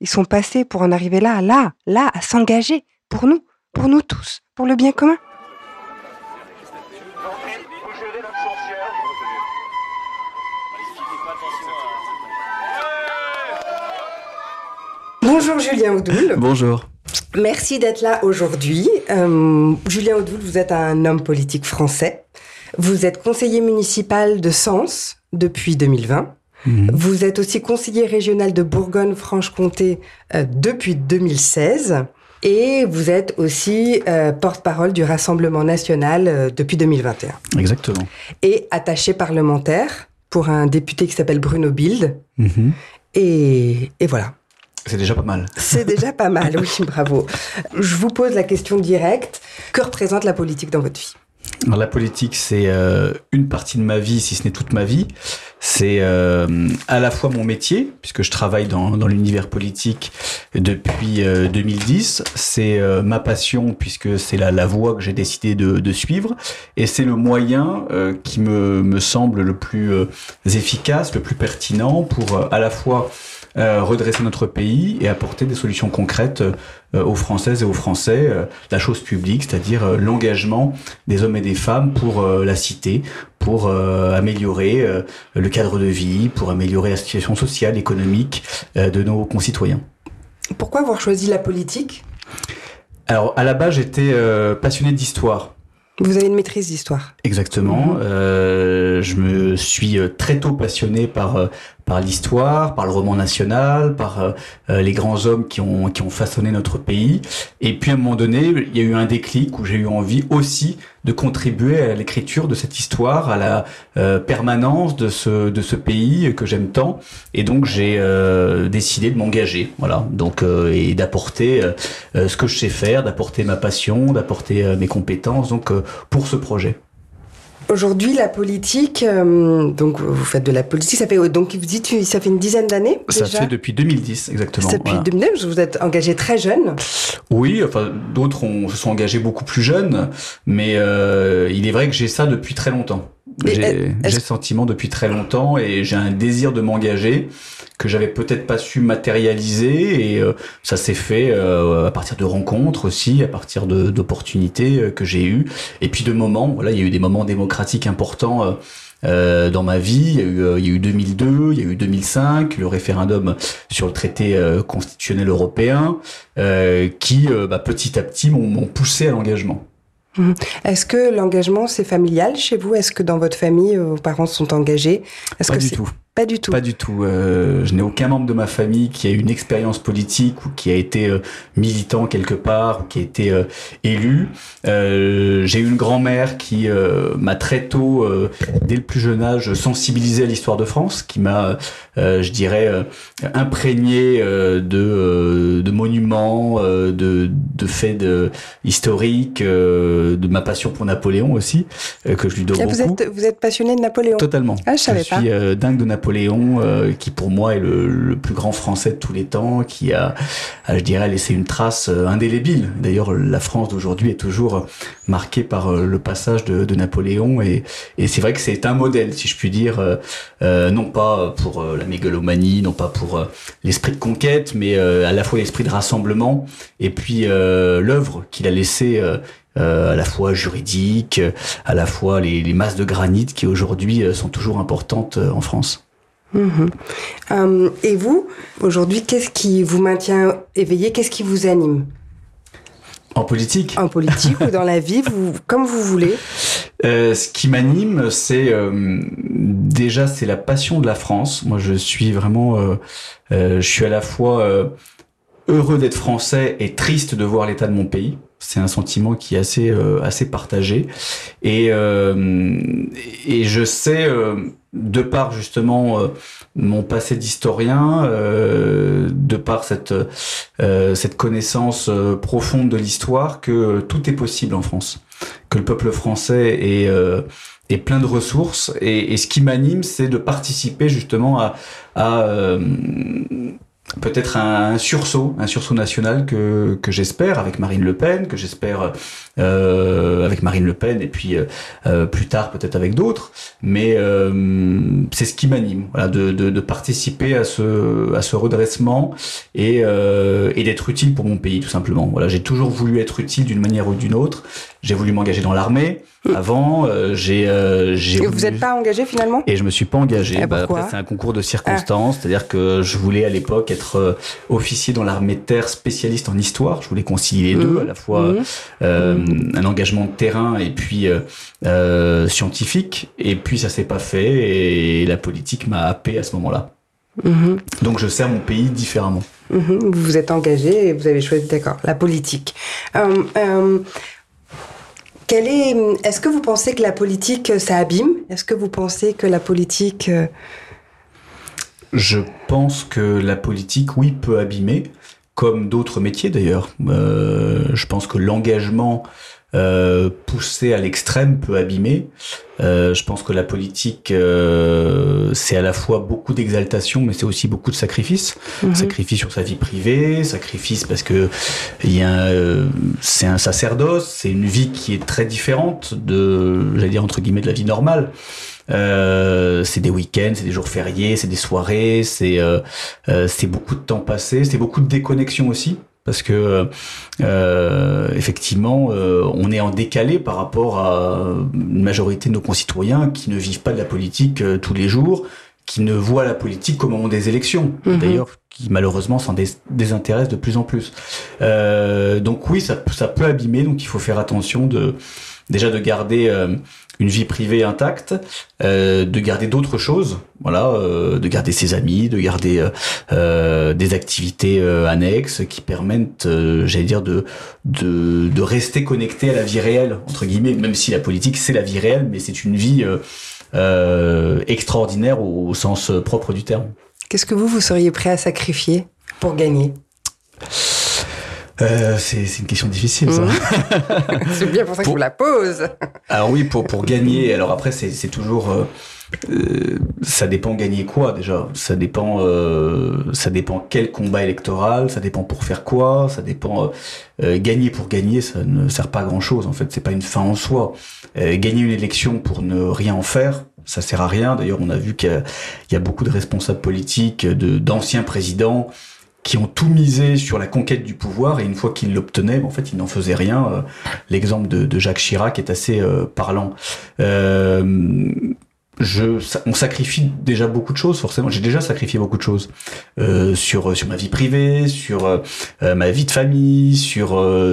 ils sont passés pour en arriver là, là, là, à s'engager, pour nous, pour nous tous, pour le bien commun. Bonjour Julien Oudoul. Bonjour. Merci d'être là aujourd'hui. Euh, Julien Oudoul, vous êtes un homme politique français. Vous êtes conseiller municipal de Sens depuis 2020. Mhm. Vous êtes aussi conseiller régional de Bourgogne-Franche-Comté euh, depuis 2016. Et vous êtes aussi euh, porte-parole du Rassemblement national euh, depuis 2021. Exactement. Et attaché parlementaire pour un député qui s'appelle Bruno Bild. Mhm. Et, et voilà. C'est déjà pas mal. C'est déjà pas mal, oui, bravo. Je vous pose la question directe. Que représente la politique dans votre vie? La politique, c'est euh, une partie de ma vie, si ce n'est toute ma vie. C'est euh, à la fois mon métier, puisque je travaille dans, l'univers politique depuis 2010. Euh, c'est ma passion, puisque c'est la, la voie que j'ai décidé de, suivre. Et c'est le moyen qui me, me semble le plus efficace, le plus pertinent pour à la fois euh, redresser notre pays et apporter des solutions concrètes euh, aux Françaises et aux Français, euh, la chose publique, c'est-à-dire l'engagement des hommes et des femmes pour la cité, pour améliorer le cadre de vie, pour améliorer la situation sociale, économique de nos concitoyens. Pourquoi avoir choisi la politique? Alors à la base j'étais passionné d'histoire. Vous avez une maîtrise d'histoire? Exactement. Mhm. Euh, je me suis très tôt passionné par par l'histoire, par le roman national, par euh, euh, les grands hommes qui ont, qui ont façonné notre pays. Et puis à un moment donné, il y a eu un déclic où j'ai eu envie aussi de contribuer à l'écriture de cette histoire, à la euh, permanence de ce, de ce pays que j'aime tant. Et donc j'ai décidé de m'engager, voilà, donc et d'apporter ce que je sais faire, d'apporter ma passion, d'apporter mes compétences, donc pour ce projet. Aujourd'hui, la politique, euh, donc vous faites de la politique, ça fait donc vous dites ça fait une dizaine d'années. Ça fait depuis 2010 exactement. Depuis 2010, vous êtes engagé très jeune. Oui, enfin d'autres se sont engagés beaucoup plus jeunes, mais euh, il est vrai que j'ai ça depuis très longtemps. J'ai le sentiment depuis très longtemps et j'ai un désir de m'engager que j'avais peut-être pas su matérialiser et euh, ça s'est fait euh, à partir de rencontres aussi, à partir d'opportunités euh, que j'ai eues et puis de moments. Voilà, il y a eu des moments démocratiques importants. Euh, dans ma vie. Il y, a eu, il y, a eu, 2002, il y a eu 2005, le référendum sur le traité constitutionnel européen, qui bah, petit à petit m'ont poussé à l'engagement. Mmh. Est-ce que l'engagement c'est familial chez vous? Est-ce que dans votre famille vos parents sont engagés? Pas du tout. Pas du tout. Pas du tout. Euh, je n'ai aucun membre de ma famille qui a une expérience politique ou qui a été euh, militant quelque part ou qui a été euh, élu. J'ai une grand-mère qui m'a très tôt, dès le plus jeune âge, sensibilisé à l'histoire de France, qui m'a, je dirais, imprégné de, de monuments, de, de faits de, historiques, de ma passion pour Napoléon aussi, que je lui dois ah, beaucoup. Vous êtes, vous êtes passionné de Napoléon Totalement. Ah, je savais je suis dingue de Napoléon Napoléon, euh, qui pour moi est le, plus grand Français de tous les temps, qui a, je dirais, laissé une trace euh, indélébile. D'ailleurs, la France d'aujourd'hui est toujours marquée par euh, le passage de, Napoléon, et, c'est vrai que c'est un modèle, si je puis dire, non pas pour la mégalomanie, non pas pour l'esprit de conquête, mais à la fois l'esprit de rassemblement, et puis l'œuvre qu'il a laissée à la fois juridique, à la fois les, les masses de granit qui aujourd'hui sont toujours importantes en France. Mhm. Euh, et vous, aujourd'hui, qu'est-ce qui vous maintient éveillé? Qu'est-ce qui vous anime? En politique? En politique ou dans la vie, vous, comme vous voulez. Euh, ce qui m'anime, c'est euh, déjà c'est la passion de la France. Moi, je suis vraiment, je suis à la fois heureux d'être français et triste de voir l'état de mon pays. C'est un sentiment qui est assez assez partagé et et je sais de par justement euh, mon passé d'historien, euh, de par cette euh, cette connaissance profonde de l'histoire, que tout est possible en France, que le peuple français est est plein de ressources. Et, et ce qui m'anime, c'est de participer justement à, à peut-être un, sursaut, un sursaut national que, que j'espère avec Marine Le Pen, que j'espère euh, avec Marine Le Pen et puis euh, euh plus tard peut-être avec d'autres. Mais euh, c'est ce qui m'anime, voilà, de, de, de, participer à ce, à ce redressement et, euh, et d'être utile pour mon pays tout simplement. Voilà, j'ai toujours voulu être utile d'une manière ou d'une autre. J'ai voulu m'engager dans l'armée. Avant, euh, j'ai. Euh, vous n'êtes pas engagé finalement? Et je me suis pas engagé. Bah, c'est un concours de circonstances, ah. c'est-à-dire que je voulais à l'époque être officier dans l'armée de terre, spécialiste en histoire. Je voulais concilier les deux, mmh. à la fois mmh. Euh, mmh. Un engagement de terrain et puis euh, scientifique. Et puis ça s'est pas fait et la politique m'a happé à ce moment-là. Donc je sers mon pays différemment. Vous vous êtes engagé et vous avez choisi, d'accord, la politique. Euh, est, est-ce que vous pensez que la politique, ça abîme? Est-ce que vous pensez que la politique... Euh, Je pense que la politique, oui, peut abîmer, comme d'autres métiers d'ailleurs. Euh, je pense que l'engagement euh, poussé à l'extrême peut abîmer. Euh, je pense que la politique, euh, c'est à la fois beaucoup d'exaltation, mais c'est aussi beaucoup de sacrifices. Mhm. Sacrifice sur sa vie privée, sacrifice parce que il y a, euh, c'est un sacerdoce, c'est une vie qui est très différente de, j'allais dire entre guillemets, de la vie normale. Euh, c'est des week-ends, c'est des jours fériés, c'est des soirées, c'est euh, c'est beaucoup de temps passé, c'est beaucoup de déconnexion aussi parce que euh, effectivement, euh, on est en décalé par rapport à une majorité de nos concitoyens qui ne vivent pas de la politique euh, tous les jours, qui ne voient la politique qu'au moment des élections, mhm. d'ailleurs qui malheureusement s'en désintéressent de plus en plus. donc oui, ça, ça peut abîmer, donc il faut faire attention de déjà de garder une vie privée intacte, euh, de garder d'autres choses, voilà, euh, de garder ses amis, de garder euh, euh des activités euh, annexes qui permettent, euh, j'allais dire, de, de, de rester connecté à la vie réelle entre guillemets, même si la politique c'est la vie réelle, mais c'est une vie extraordinaire au, au, sens propre du terme. Qu'est-ce que vous vous seriez prêt à sacrifier pour gagner? Euh, c'est une question difficile, ça. C'est bien pour ça que je vous la pose. alors oui, pour, pour gagner. Alors après, c'est toujours... Euh, euh, ça dépend gagner quoi déjà. Ça dépend, euh, ça dépend quel combat électoral. Ça dépend pour faire quoi. Ça dépend euh, gagner pour gagner. Ça ne sert pas à grand chose en fait. C'est pas une fin en soi. gagner une élection pour ne rien en faire, ça sert à rien. D'ailleurs, on a vu qu'il y, y, a beaucoup de responsables politiques, de d'anciens présidents qui ont tout misé sur la conquête du pouvoir et une fois qu'ils l'obtenaient, en fait, ils n'en faisaient rien. Euh, l'exemple de, Jacques Chirac est assez euh, parlant. Euh, je, on sacrifie déjà beaucoup de choses forcément. J'ai déjà sacrifié beaucoup de choses sur sur ma vie privée, sur ma vie de famille, sur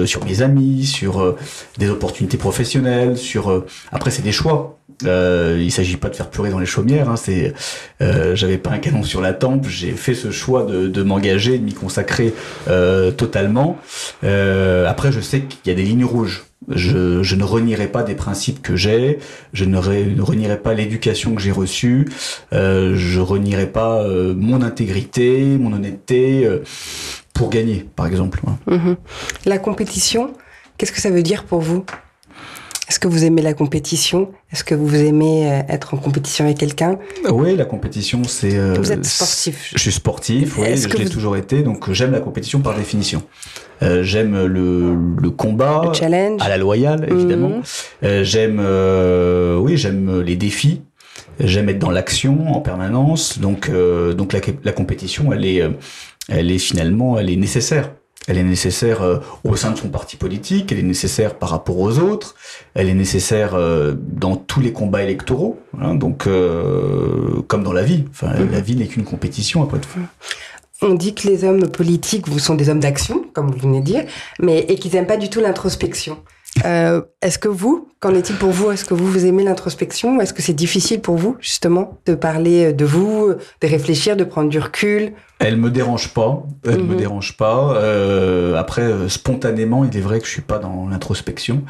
sur mes amis, sur des opportunités professionnelles. Sur après c'est des choix. Euh, il s'agit pas de faire pleurer dans les chaumières. Hein, c'est, euh, j'avais pas un canon sur la tempe. J'ai fait ce choix de, de m'engager, de m'y consacrer euh, totalement. Euh, après, je sais qu'il y a des lignes rouges. Je, je ne renierai pas des principes que j'ai. Je ne, renierai pas l'éducation que j'ai reçue. Euh, je renierai pas euh, mon intégrité, mon honnêteté pour gagner, par exemple. Mm-hmm. La compétition, qu'est-ce que ça veut dire pour vous? Est-ce que vous aimez la compétition? Est-ce que vous aimez euh, être en compétition avec quelqu'un? Oui, la compétition, c'est. Euh, vous êtes sportif. Je suis sportif, oui, je l'ai toujours été, donc j'aime la compétition par définition. Euh, j'aime le, le, combat, le challenge, à la loyale, évidemment. Mhm. Euh, j'aime, euh, oui, j'aime les défis. J'aime être dans l'action en permanence. Donc, donc la, la compétition, elle est, elle est finalement, elle est nécessaire. Elle est nécessaire euh, au sein de son parti politique, elle est nécessaire par rapport aux autres, elle est nécessaire euh, dans tous les combats électoraux, hein, donc euh, comme dans la vie. Enfin, mhm. la vie n'est qu'une compétition après tout. On dit que les hommes politiques, vous sont des hommes d'action, comme vous venez de dire, mais et qu'ils n'aiment pas du tout l'introspection. Euh, est-ce que vous, qu'en est-il pour vous? Est-ce que vous, vous aimez l'introspection? Est-ce que c'est difficile pour vous, justement, de parler de vous, de réfléchir, de prendre du recul? Elle me dérange pas. Elle me Mhm. dérange pas. Euh, après, euh, spontanément, il est vrai que je suis pas dans l'introspection,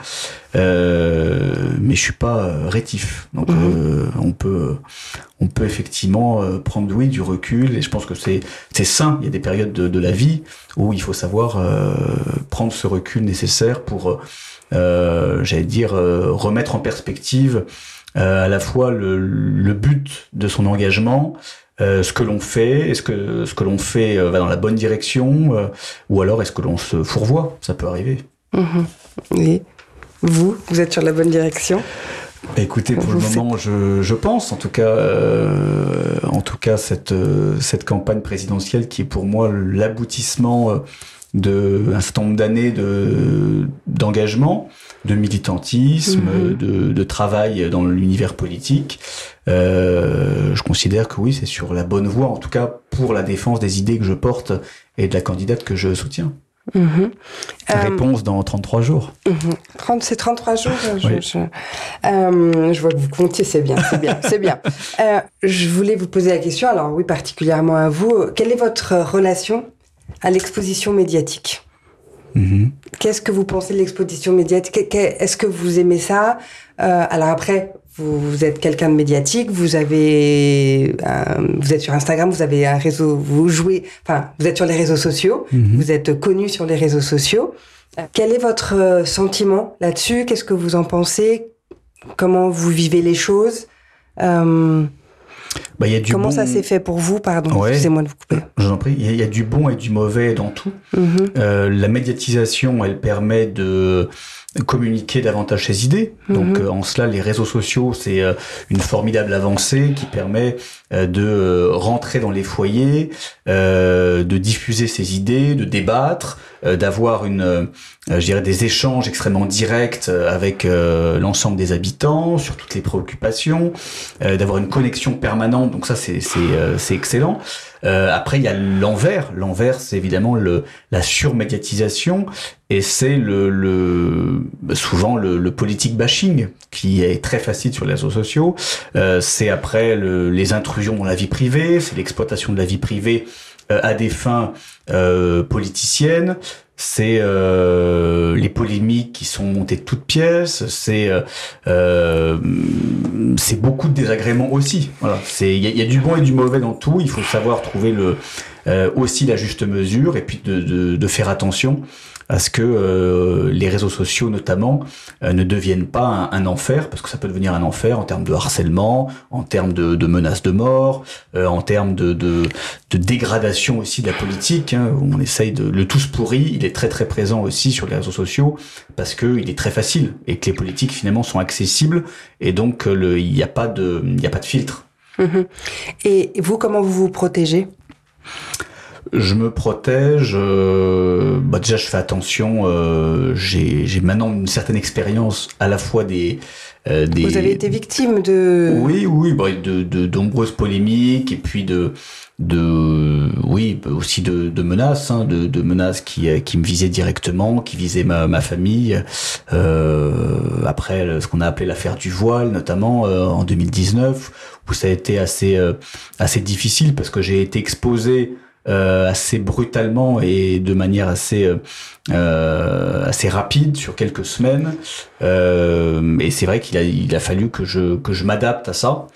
euh, mais je suis pas euh, rétif. Donc, Mhm. euh, on peut, on peut effectivement euh, prendre oui du recul. Et je pense que c'est, c'est sain. Il y a des périodes de, de la vie où il faut savoir euh, prendre ce recul nécessaire pour, euh, j'allais dire, euh, remettre en perspective euh, à la fois le, le but de son engagement, euh, ce que l'on fait, est-ce que ce que l'on fait euh, va dans la bonne direction, euh, ou alors est-ce que l'on se fourvoie? Ça peut arriver. Mhm. Et vous, vous êtes sur la bonne direction? Bah, écoutez, pour le moment, je, je pense, en tout cas, euh, en tout cas, cette euh, cette campagne présidentielle qui est pour moi l'aboutissement euh, de un certain nombre d'années de d'engagement, de militantisme, Mhm. de, de travail dans l'univers politique. Euh, je considère que oui, c'est sur la bonne voie, en tout cas pour la défense des idées que je porte et de la candidate que je soutiens. Mhm. Euh, Réponse dans 33 jours. 30 c'est 33 jours. Je, Oui. je- euh, je vois que vous comptiez, c'est bien, c'est bien, c'est bien. Euh, je voulais vous poser la question, alors oui, particulièrement à vous, quelle est votre relation à l'exposition médiatique Mhm. Qu'est-ce que vous pensez de l'exposition médiatique? Que- que- Est-ce que vous aimez ça? Euh, Alors après, vous, vous êtes quelqu'un de médiatique, vous avez, euh, vous êtes sur Instagram, vous avez un réseau, vous jouez, enfin, vous êtes sur les réseaux sociaux, Mhm. vous êtes connu sur les réseaux sociaux. Quel est votre euh, sentiment là-dessus? Qu'est-ce que vous en pensez? Comment vous vivez les choses? Euh, Bah, il y a du Comment bon- ça s'est fait pour vous Pardon, Ouais. excusez-moi de vous couper. Je vous en prie. Il y, a- il y a du bon et du mauvais dans tout. Mhm, Euh, la médiatisation, elle permet de communiquer davantage ses idées. Donc Mhm. euh, en cela, les réseaux sociaux, c'est euh, une formidable avancée qui permet euh, de rentrer dans les foyers, de diffuser ses idées, de débattre, d'avoir une, euh, je dirais, des échanges extrêmement directs euh, avec euh, l'ensemble des habitants sur toutes les préoccupations, euh, d'avoir une connexion permanente. Donc ça, c'est c'est euh, excellent. Euh, après, il y a l'envers. L'envers, c'est évidemment le, la surmédiatisation et c'est le, le souvent le, le politique bashing qui est très facile sur les réseaux sociaux. Euh, c'est après le, les intrusions dans la vie privée, c'est l'exploitation de la vie privée euh, à des fins euh, politiciennes. C'est euh, les polémiques qui sont montées de toutes pièces. C'est euh, euh, c'est beaucoup de désagréments aussi. Voilà. C'est il y, y a du bon et du mauvais dans tout. Il faut savoir trouver le euh, aussi la juste mesure et puis de, de, de faire attention à ce que euh, les réseaux sociaux notamment euh, ne deviennent pas un, un enfer parce que ça peut devenir un enfer en termes de harcèlement, en termes de, de menaces de mort, euh, en termes de, de, de dégradation aussi de la politique. Hein, où on essaye de le tous pourri. Il est très très présent aussi sur les réseaux sociaux parce que il est très facile et que les politiques finalement sont accessibles et donc euh, le- il n'y a pas de a pas de filtre. mhm. Et vous, comment vous vous protégez? Je me protège. euh, bah déjà, je fais attention. euh, J'ai j'ai maintenant une certaine expérience à la fois des euh, des. Vous avez été victime de... Oui, oui, bah, de, de, de nombreuses polémiques et puis de de oui bah, aussi de, de menaces hein, de, de menaces qui euh, qui me visaient directement qui visaient ma, ma famille euh, après le- ce qu'on a appelé l'affaire du voile notamment euh, en 2019 où ça a été assez euh, assez difficile parce que j'ai été exposé euh, assez brutalement et de manière assez euh, euh, assez rapide sur quelques semaines euh, et c'est vrai qu'il a il a fallu que je que je m'adapte à ça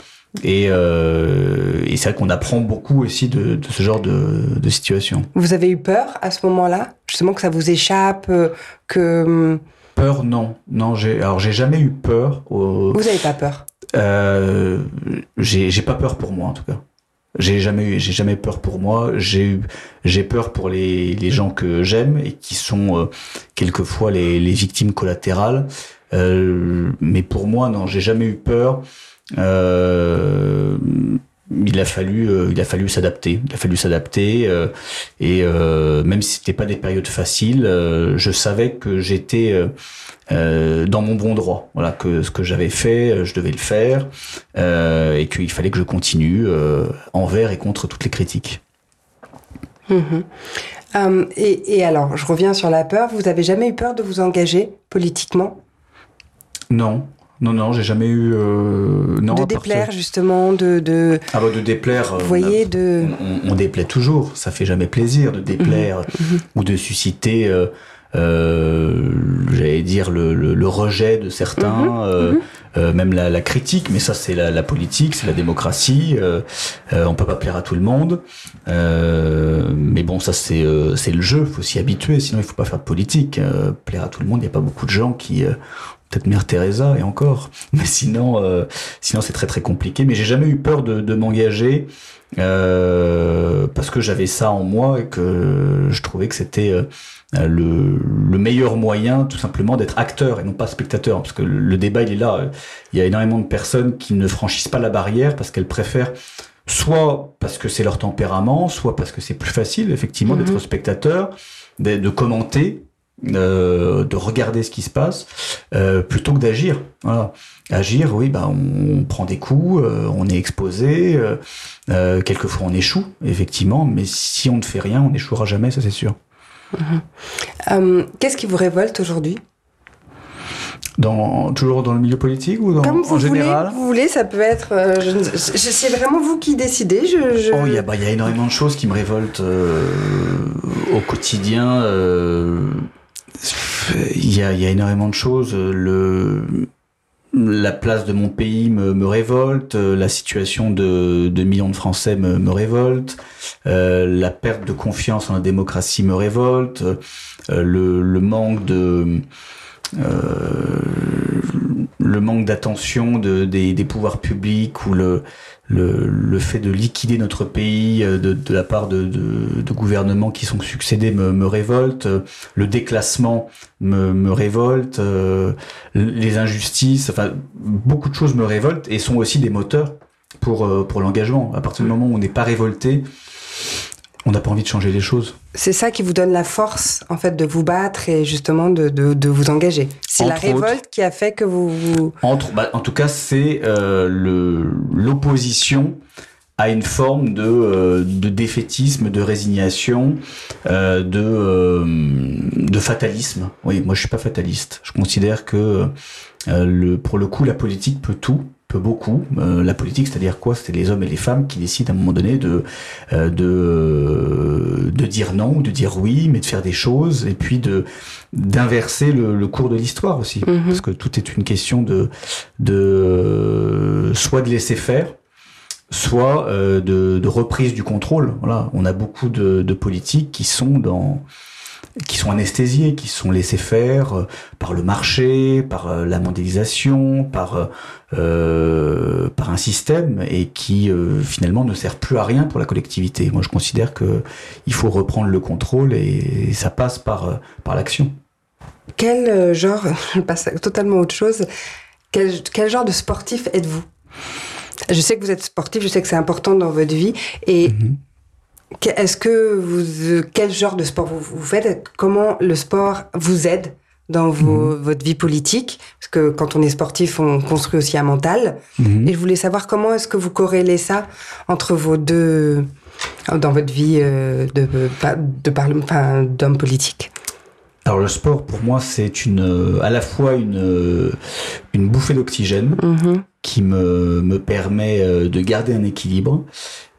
et, euh, et c'est vrai qu'on apprend beaucoup aussi de, de ce genre de, de situation. Vous avez eu peur à ce moment-là Justement que ça vous échappe, que... hum, Peur, non, non. J'ai alors j'ai jamais eu peur. au- Vous n'avez pas peur? Euh, j'ai j'ai pas peur pour moi en tout cas. J'ai jamais j'ai jamais peur pour moi. J'ai j'ai peur pour les, les gens que j'aime et qui sont euh, quelquefois les, les victimes collatérales. Euh, mais pour moi, non, j'ai jamais eu peur. Euh, il a fallu, euh, il a fallu s'adapter. Il a fallu s'adapter euh, et euh, même si c'était pas des périodes faciles, je savais que j'étais dans mon bon droit. Voilà, que ce que j'avais fait, je devais le faire et qu'il fallait que je continue envers et contre toutes les critiques. Mhm. Euh, et, et, alors, je reviens sur la peur. Vous avez jamais eu peur de vous engager politiquement? Non. Non, non, j'ai jamais eu. Euh, non, de déplaire, justement, de. de... Ah, bah, de déplaire. Vous voyez, de. On, on, déplaît toujours. Ça fait jamais plaisir de déplaire mhm. Mhm. ou de susciter. Euh, euh, j'allais dire le, le, le, rejet de certains, mhm. euh, euh, même la, la, critique, mais ça c'est la, la, politique, c'est la démocratie. Euh, on peut pas plaire à tout le monde, mais bon ça c'est c'est le jeu, faut s'y habituer. Sinon il faut pas faire de politique. plaire à tout le monde, il y a pas beaucoup de gens qui peut-être Mère Teresa et encore, mais sinon sinon c'est très très compliqué. Mais j'ai jamais eu peur de, de m'engager. Euh, parce que j'avais ça en moi et que je trouvais que c'était euh, le, le, meilleur moyen tout simplement d'être acteur et non pas spectateur parce que le, débat il est là il y a énormément de personnes qui ne franchissent pas la barrière parce qu'elles préfèrent soit parce que c'est leur tempérament soit parce que c'est plus facile effectivement d'être mhm. spectateur de, de commenter euh, de regarder ce qui se passe euh, plutôt que d'agir. Voilà. Agir, oui, bah, on, prend des coups, euh, on est exposé, quelquefois on échoue, effectivement, mais si on ne fait rien, on n'échouera jamais, ça c'est sûr. Mhm. Qu'est-ce qui vous révolte aujourd'hui? Dans, toujours dans le milieu politique ou dans, Comme vous en voulez, général? Vous voulez, ça peut être. c'est vraiment vous qui décidez. Je, je... Oh, il y, bah, y a énormément de choses qui me révoltent au quotidien il y a, y a, énormément de choses. La place de mon pays me, me révolte, la situation de, millions de Français me, me révolte, euh, la perte de confiance en la démocratie me révolte, euh, le, le, manque de euh, le manque d'attention de, des, des, pouvoirs publics ou le, le, le, fait de liquider notre pays euh, de, de la part de, de, de, gouvernements qui sont succédés me, me révolte, le déclassement me, me révolte, euh, les injustices, enfin beaucoup de choses me révoltent et sont aussi des moteurs pour, euh, pour l'engagement. À partir du moment où on n'est pas révolté, on n'a pas envie de changer les choses. C'est ça qui vous donne la force, en fait, de vous battre et justement de, de, de vous engager. C'est la révolte autres, qui a fait que vous... vous... Entre, bah, en tout cas, c'est euh, l'opposition à une forme de, euh, de défaitisme, de résignation, euh, de, de fatalisme. Oui, moi je suis pas fataliste. Je considère que le, pour le coup, la politique peut tout peut beaucoup. Euh, la politique, c'est-à-dire quoi? C'est les hommes et les femmes qui décident à un moment donné de euh, de de dire non ou de dire oui, mais de faire des choses et puis de d'inverser le, le, cours de l'histoire aussi, -hmm. parce que tout est une question de de soit de laisser faire, soit euh, de, de reprise du contrôle. Voilà, on a beaucoup de, de politiques qui sont dans qui sont anesthésiés, qui sont laissés faire euh, par le marché, par euh, la mondialisation, par euh, par un système et qui euh, finalement ne sert plus à rien pour la collectivité. Moi, je considère que il faut reprendre le contrôle et, et ça passe par euh, par l'action. Quel genre, je passe à totalement autre chose. Quel, quel genre de sportif êtes-vous? Je sais que vous êtes sportif, je sais que c'est important dans votre vie et mm -hmm est-ce que vous, quel genre de sport vous, vous, faites? Comment le sport vous aide dans vos, mmh. votre vie politique? Parce que quand on est sportif, on construit aussi un mental. Mmh. Et je voulais savoir comment est-ce que vous corrélez ça entre vos deux, dans votre vie euh, de, de, de, enfin, d'homme politique? Alors le sport pour moi c'est une à la fois une une bouffée d'oxygène mmh. qui me me permet euh, de garder un équilibre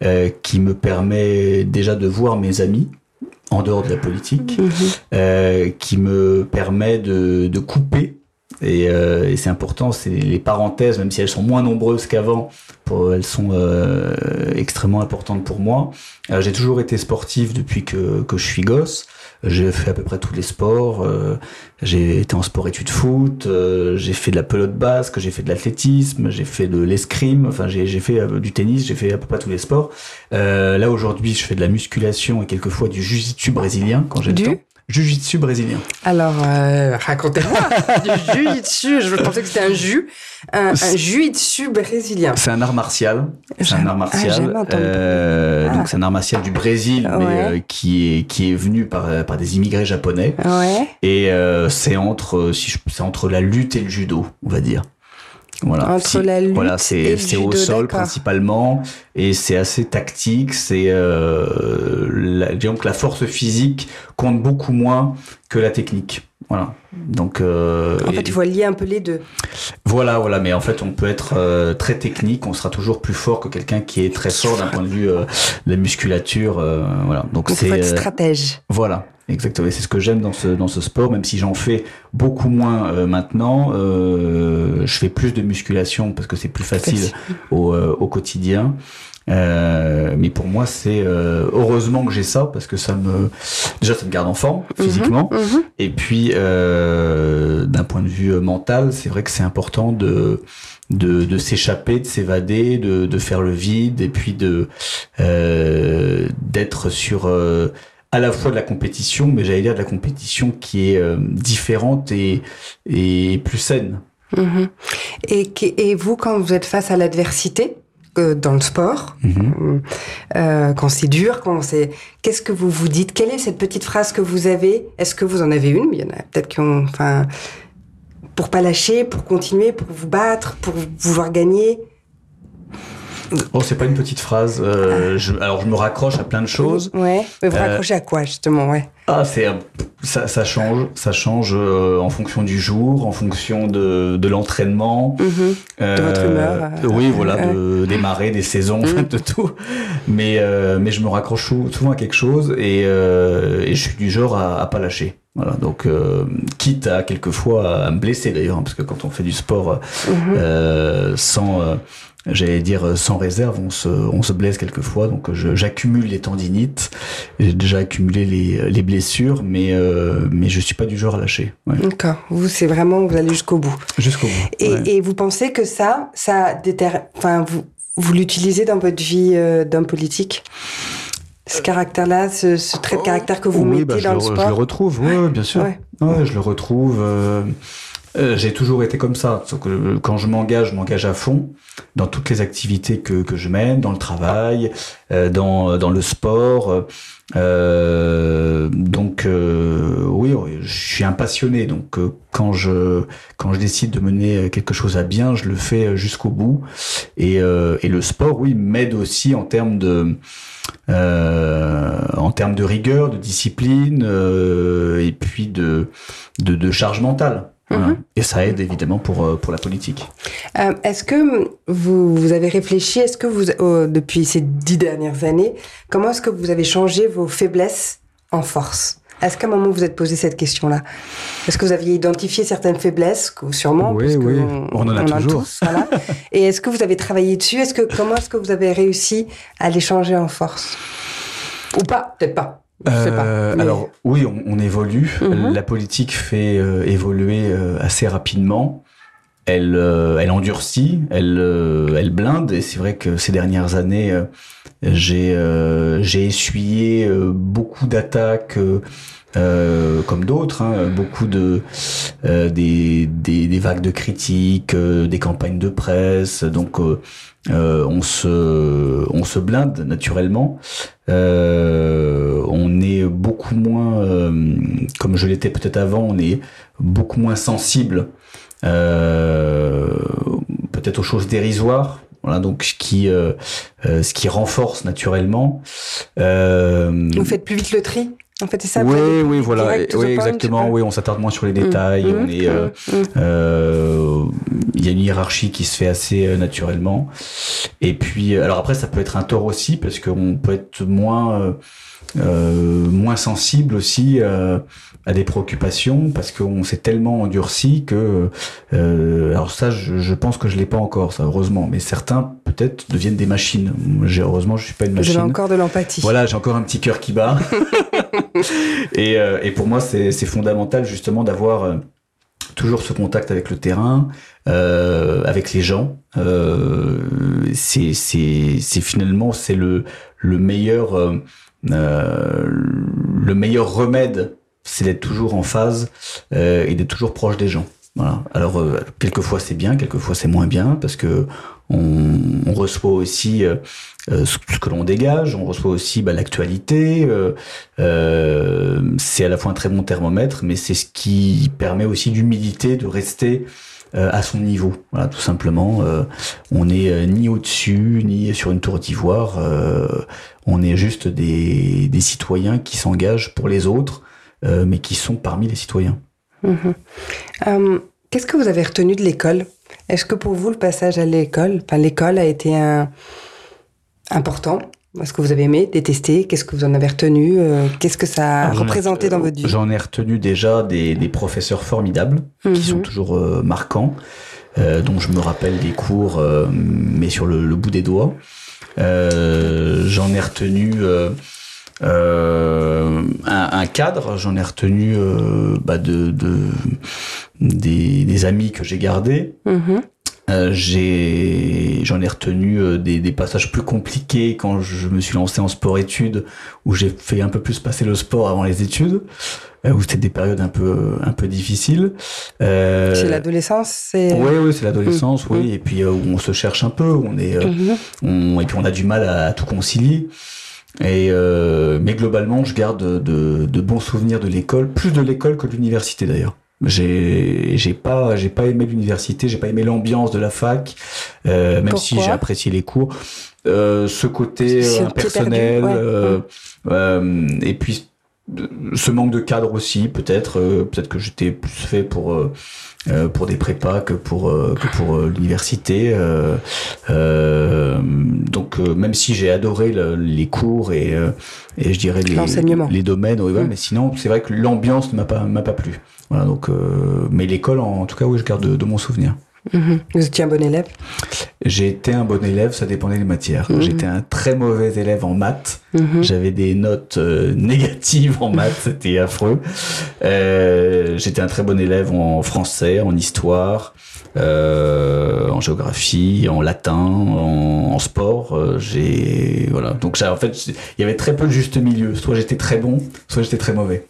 euh, qui me permet déjà de voir mes amis en dehors de la politique, mmh. euh, qui me permet de, de couper. Et, euh, et c'est important, c'est les parenthèses, même si elles sont moins nombreuses qu'avant, elles sont euh, extrêmement importantes pour moi. Euh, j'ai toujours été sportif depuis que, que je suis gosse. J'ai fait à peu près tous les sports. Euh, j'ai été en sport études foot. Euh, j'ai fait de la pelote basque. J'ai fait de l'athlétisme. J'ai fait de l'escrime. Enfin, j'ai fait euh, du tennis. J'ai fait à peu près tous les sports. Euh, là aujourd'hui, je fais de la musculation et quelquefois du jiu-jitsu brésilien quand j'ai le temps. Jiu-jitsu brésilien. Alors, euh, racontez-moi du jiu-jitsu. Je pensais que c'était un jus. Un, un jiu-jitsu brésilien. C'est un art martial. C'est un art martial. Ah, euh, ah. Donc c'est un art martial du Brésil, ouais. mais euh, qui est qui est venu par par des immigrés japonais. Ouais. Et euh, c'est entre si c'est entre la lutte et le judo, on va dire. Voilà. Entre Si- la lutte voilà, c'est au sol principalement et c'est assez tactique. C'est euh, la, disons que la force physique compte beaucoup moins que la technique. Voilà. Donc euh, En fait, il faut lier un peu les deux. voilà, voilà. Mais en fait, on peut être euh, très technique. On sera toujours plus fort que quelqu'un qui est très fort d'un point de vue euh, de la musculature. euh, voilà. Donc c'est euh, stratège. voilà, exactement. C'est ce que j'aime dans ce dans ce sport, même si j'en fais beaucoup moins euh, maintenant. Euh, je fais plus de musculation parce que c'est plus facile Facile. au, euh, au quotidien. Euh, mais pour moi, c'est euh, heureusement que j'ai ça parce que ça me déjà ça me garde en forme physiquement. Mhm, mhm. Et puis euh, d'un point de vue mental, c'est vrai que c'est important de de, de s'échapper, de s'évader, de, de faire le vide et puis de euh, d'être sur euh, à la fois de la compétition, mais j'allais dire de la compétition qui est euh, différente et, et plus saine. Mhm. Et, et vous, quand vous êtes face à l'adversité euh, dans le sport, euh, quand c'est dur, quand c'est, qu'est-ce que vous vous dites? Quelle est cette petite phrase que vous avez? Est-ce que vous en avez une? Il y en a peut-être qui ont, enfin, pour pas lâcher, pour continuer, pour vous battre, pour vouloir gagner. Oh, c'est pas une petite phrase. euh, je, alors je me raccroche à plein de choses. Ouais. Mais vous Euh, raccrochez à quoi justement Ouais? Ah, c'est ça, ça change, ça change euh, en fonction du jour, en fonction de, de l'entraînement. Mhm. Euh, votre humeur, euh, oui, voilà, de, des marées, des saisons, Mm. de tout. Mais, euh, mais je me raccroche sou- souvent à quelque chose et, euh, et je suis du genre à, à pas lâcher. Voilà, donc euh, quitte à quelquefois à me blesser d'ailleurs, hein, parce que quand on fait du sport Mhm. euh, sans, euh, j'allais dire euh, sans réserve, on se, on se blesse quelquefois. Donc je- j'accumule les tendinites, j'ai déjà accumulé les, les blessures, mais euh, mais je suis pas du genre à lâcher. Ouais. D'accord. Vous, c'est vraiment, vous allez jusqu'au bout. Jusqu'au bout. Et, ouais. et vous pensez que ça, ça déter... enfin, vous, vous l'utilisez dans votre vie euh, d'homme politique? Ce caractère-là, ce, ce trait de caractère que vous Euh, Oui, mettez bah, je dans le le, je le sport retrouve, oui, bien sûr. Ouais. Ouais, je le retrouve. euh, euh, j'ai toujours été comme ça. Euh, quand je m'engage, je m'engage à fond dans toutes les activités que, que je mène, dans le travail, euh, dans, dans le sport. Euh, donc oui, je suis un passionné. Donc quand je quand je décide de mener quelque chose à bien, je le fais jusqu'au bout. Et, et le sport, oui, m'aide aussi en termes de euh, en termes de rigueur, de discipline euh, et puis de, de, de charge mentale. Voilà. Mhm. Et ça aide évidemment pour, euh, pour la politique. Euh, est-ce que vous, vous avez réfléchi, est-ce que vous, euh, depuis ces dix dernières années, comment est-ce que vous avez changé vos faiblesses en force? Est-ce qu'à un moment vous êtes posé cette question-là? Est-ce que vous aviez identifié certaines faiblesses, que- sûrement Oui, parce que oui. on, On en a toujours. tous, voilà. Et est-ce que vous avez travaillé dessus? Est-ce que comment est-ce que vous avez réussi à les changer en force? Ou pas Peut-être pas. Je sais pas. Euh, Mais- Alors oui, on, on évolue. Mhm. La politique fait euh, évoluer euh, assez rapidement. Elle, euh, elle endurcit, elle, euh, elle blinde. Et c'est vrai que ces dernières années, euh, j'ai j'ai essuyé beaucoup d'attaques. comme d'autres, hein, beaucoup de des, des, des vagues de critiques, des campagnes de presse, donc on se on se blinde naturellement. On est beaucoup moins, comme je l'étais peut-être avant, on est beaucoup moins sensible, peut-être aux choses dérisoires. Voilà, donc ce qui, euh, euh, ce qui renforce naturellement. Euh, Vous faites plus vite le tri En fait, c'est ça oui, oui, voilà, direct oui, exactement. Oui, on s'attarde moins sur les détails. Mmh, on mmh, est, euh, mmh, mmh. euh, il y a une hiérarchie qui se fait assez euh, naturellement. Et puis, euh, alors après, ça peut être un tort aussi parce qu'on peut être moins, euh, moins sensible aussi euh, à des préoccupations parce qu'on s'est tellement endurci que, euh, alors ça, je, je pense que je l'ai pas encore, ça heureusement. Mais certains peut-être deviennent des machines. J'ai- heureusement, je suis pas une machine. avez encore de l'empathie. Voilà, j'ai encore un petit cœur qui bat. et, euh, et pour moi, c'est c'est fondamental justement d'avoir euh, toujours ce contact avec le terrain, euh, avec les gens. Euh, c'est c'est c'est finalement c'est le le meilleur euh, euh, le meilleur remède, c'est d'être toujours en phase euh, et d'être toujours proche des gens. Voilà. Alors euh, quelquefois c'est bien, quelquefois c'est moins bien parce que on, on reçoit aussi euh, euh, ce que l'on dégage, on reçoit aussi bah, l'actualité, c'est à la fois un très bon thermomètre, mais c'est ce qui permet aussi d'humilité, de rester à son niveau. Voilà, tout simplement. on n'est ni au-dessus, ni sur une tour d'ivoire. on est juste des, citoyens qui s'engagent pour les autres, mais qui sont parmi les citoyens. Mhm. Qu'est-ce que vous avez retenu de l'école? Est-ce que pour vous, le passage à l'école, enfin, l'école a été important? Est-ce que vous avez aimé, détesté? Qu'est-ce que vous en avez retenu? Euh, Qu'est-ce que ça a représenté dans votre vie? J'en ai retenu déjà des, professeurs formidables qui mhm. sont toujours euh, marquants, euh, dont je me rappelle des cours, mais sur le, bout des doigts. J'en ai retenu un, cadre, j'en ai retenu bah, de, des, amis que j'ai gardés. Mhm. Euh, j'ai, j'en ai retenu euh, des, des, passages plus compliqués quand je me suis lancé en sport-études, où j'ai fait un peu plus passer le sport avant les études, euh, où c'était des périodes un peu un peu difficiles. Euh, c'est l'adolescence, c'est. Oui, oui, c'est l'adolescence, mmh. oui, mmh. et puis où on se cherche un peu, où on est, mmh. on, et puis on a du mal à, tout concilier. Et mais globalement, je garde de, de bons souvenirs de l'école, plus de l'école que de l'université d'ailleurs. J'ai j'ai pas j'ai pas aimé l'université, j'ai pas aimé l'ambiance de la fac, euh, même si j'ai apprécié les cours. Euh, ce côté euh, personnel euh, euh, et puis ce manque de cadre aussi peut-être peut-être que j'étais plus fait pour pour des prépas que pour que pour l'université donc même si j'ai adoré les cours et et je dirais les les domaines mmh. mais sinon c'est vrai que l'ambiance ne m'a pas m'a pas plu voilà, donc, euh, mais l'école, en, tout cas, oui, je garde de, mon souvenir. Mhm. Vous étiez un bon élève? J'ai été un bon élève, ça dépendait des matières. Mhm. J'étais un très mauvais élève en maths. Mhm. J'avais des notes euh, négatives en maths, c'était affreux. Euh, J'étais un très bon élève en français, en histoire, euh, en géographie, en latin, en, en sport. J'ai voilà. Donc en fait, il y avait très peu de juste milieu. Soit j'étais très bon, soit j'étais très mauvais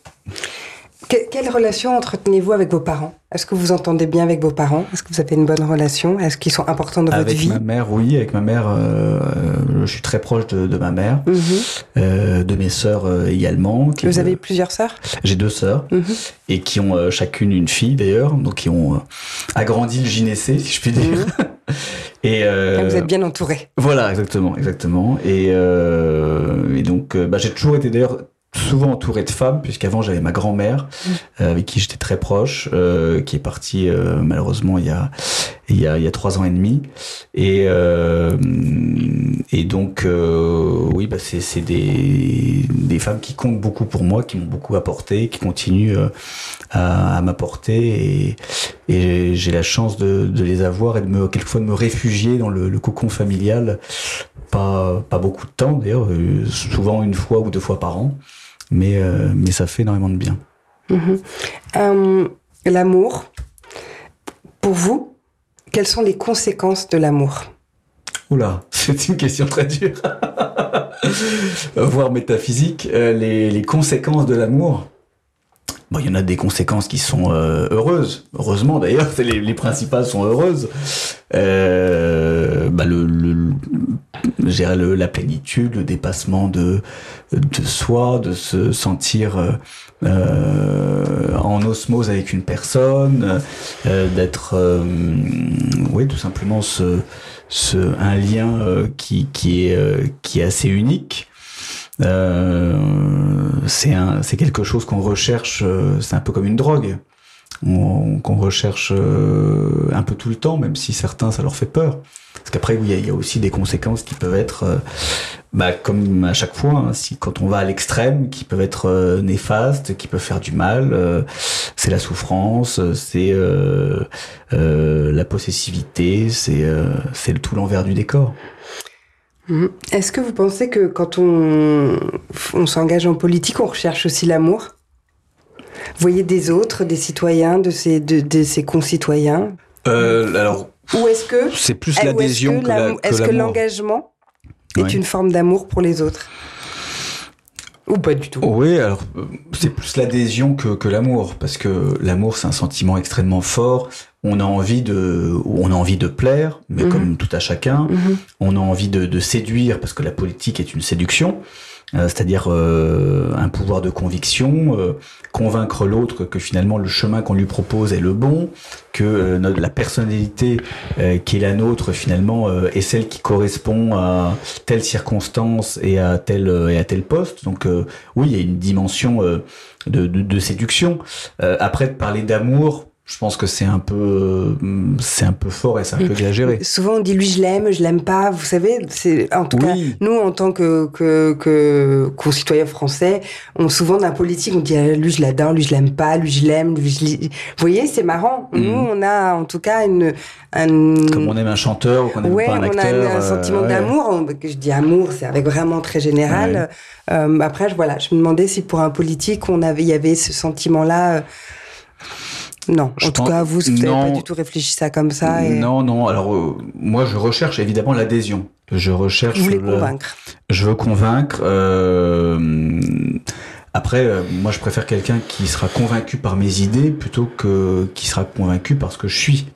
quelle relation entretenez-vous avec vos parents? Est-ce que vous entendez bien avec vos parents? Est-ce que vous avez une bonne relation? Est-ce qu'ils sont importants dans votre vie? Avec ma mère, oui. Avec ma mère, euh, je suis très proche de, ma mère, mhm. euh, de mes sœurs euh, également. vous avez plusieurs sœurs? J'ai deux sœurs mhm. et qui ont chacune une fille d'ailleurs, donc qui ont agrandi le gynécée, si je puis dire. Mhm. Et, vous êtes bien entouré. Voilà, exactement, exactement. Et, et donc, bah, j'ai toujours été d'ailleurs souvent entouré de femmes, puisqu'avant j'avais ma grand-mère, euh, avec qui j'étais très proche, euh, qui est partie euh, malheureusement il y a il y a il y a trois ans et demi, et et donc oui bah c'est c'est des des femmes qui comptent beaucoup pour moi, qui m'ont beaucoup apporté, qui continuent à, à m'apporter, et et j'ai la chance de, de les avoir et de me quelquefois de me réfugier dans le, le cocon familial. Pas, pas beaucoup de temps d'ailleurs, souvent une fois ou deux fois par an mais, euh, mais ça fait énormément de bien. Mhm. Euh, l'amour, pour vous, quelles sont les conséquences de l'amour? Oula, c'est une question très dure. Voire métaphysique. Euh, les, les, conséquences de l'amour. Bon, il y en a des conséquences qui sont heureuses. Heureusement d'ailleurs, les, les principales sont heureuses. Euh, bah le, le, le, la plénitude, le dépassement de, de soi, de se sentir euh, euh en osmose avec une personne, euh, d'être, euh, oui, tout simplement ce, ce un lien qui, qui est qui est assez unique. Euh, c'est un, c'est quelque chose qu'on recherche. c'est un peu comme une drogue qu'on recherche euh, un peu tout le temps, même si certains ça leur fait peur. Parce qu'après, il y, a aussi des conséquences qui peuvent être, euh, bah, comme à chaque fois, hein, si quand on va à l'extrême, qui peuvent être euh, néfastes, qui peuvent faire du mal. c'est la souffrance, c'est la possessivité, c'est c'est tout l'envers du décor. Mmh. Est-ce que vous pensez que quand on, on s'engage en politique, on recherche aussi l'amour? Voyez des autres, des citoyens, de ses, de, ses concitoyens? Euh, Alors, ou est-ce que c'est plus l'adhésion que, Est-ce que l'engagement est une forme d'amour pour les autres? Ou pas du tout? Oui, alors c'est plus l'adhésion que, que l'amour, parce que l'amour c'est un sentiment extrêmement fort. On a envie de, on a envie de plaire, mais mhm. comme tout à chacun, mhm. on a envie de, de séduire, parce que la politique est une séduction. C'est-à-dire un pouvoir de conviction, convaincre l'autre que finalement le chemin qu'on lui propose est le bon, que la personnalité qui est la nôtre finalement est celle qui correspond à telle circonstance et à tel et à tel poste. Donc oui, il y a une dimension de, de, de séduction. après, parler d'amour, je pense que c'est un peu c'est un peu fort et c'est un peu exagéré. Souvent on dit lui je l'aime, je l'aime pas. Vous savez, c'est en tout cas nous en tant que que, que concitoyens français, on souvent la politique on dit ah, lui je l'adore, lui je l'aime pas, lui je l'aime, lui je Vous voyez, c'est marrant. Mm. Nous on a en tout cas une un... comme on aime un chanteur ou qu'on aime pas un acteur. on a un, sentiment euh, d'amour. Je dis amour, c'est avec vraiment très général. Euh, après voilà, je me demandais si pour un politique on avait il y avait ce sentiment là. Non, en tout cas, vous, vous n'avez pas du tout réfléchi ça comme ça. Non, non. Alors, euh, moi, je recherche évidemment l'adhésion. Je recherche. Vous voulez convaincre. Je veux convaincre. Euh... Après, euh, moi, je préfère quelqu'un qui sera convaincu par mes idées plutôt que qui sera convaincu parce que je suis.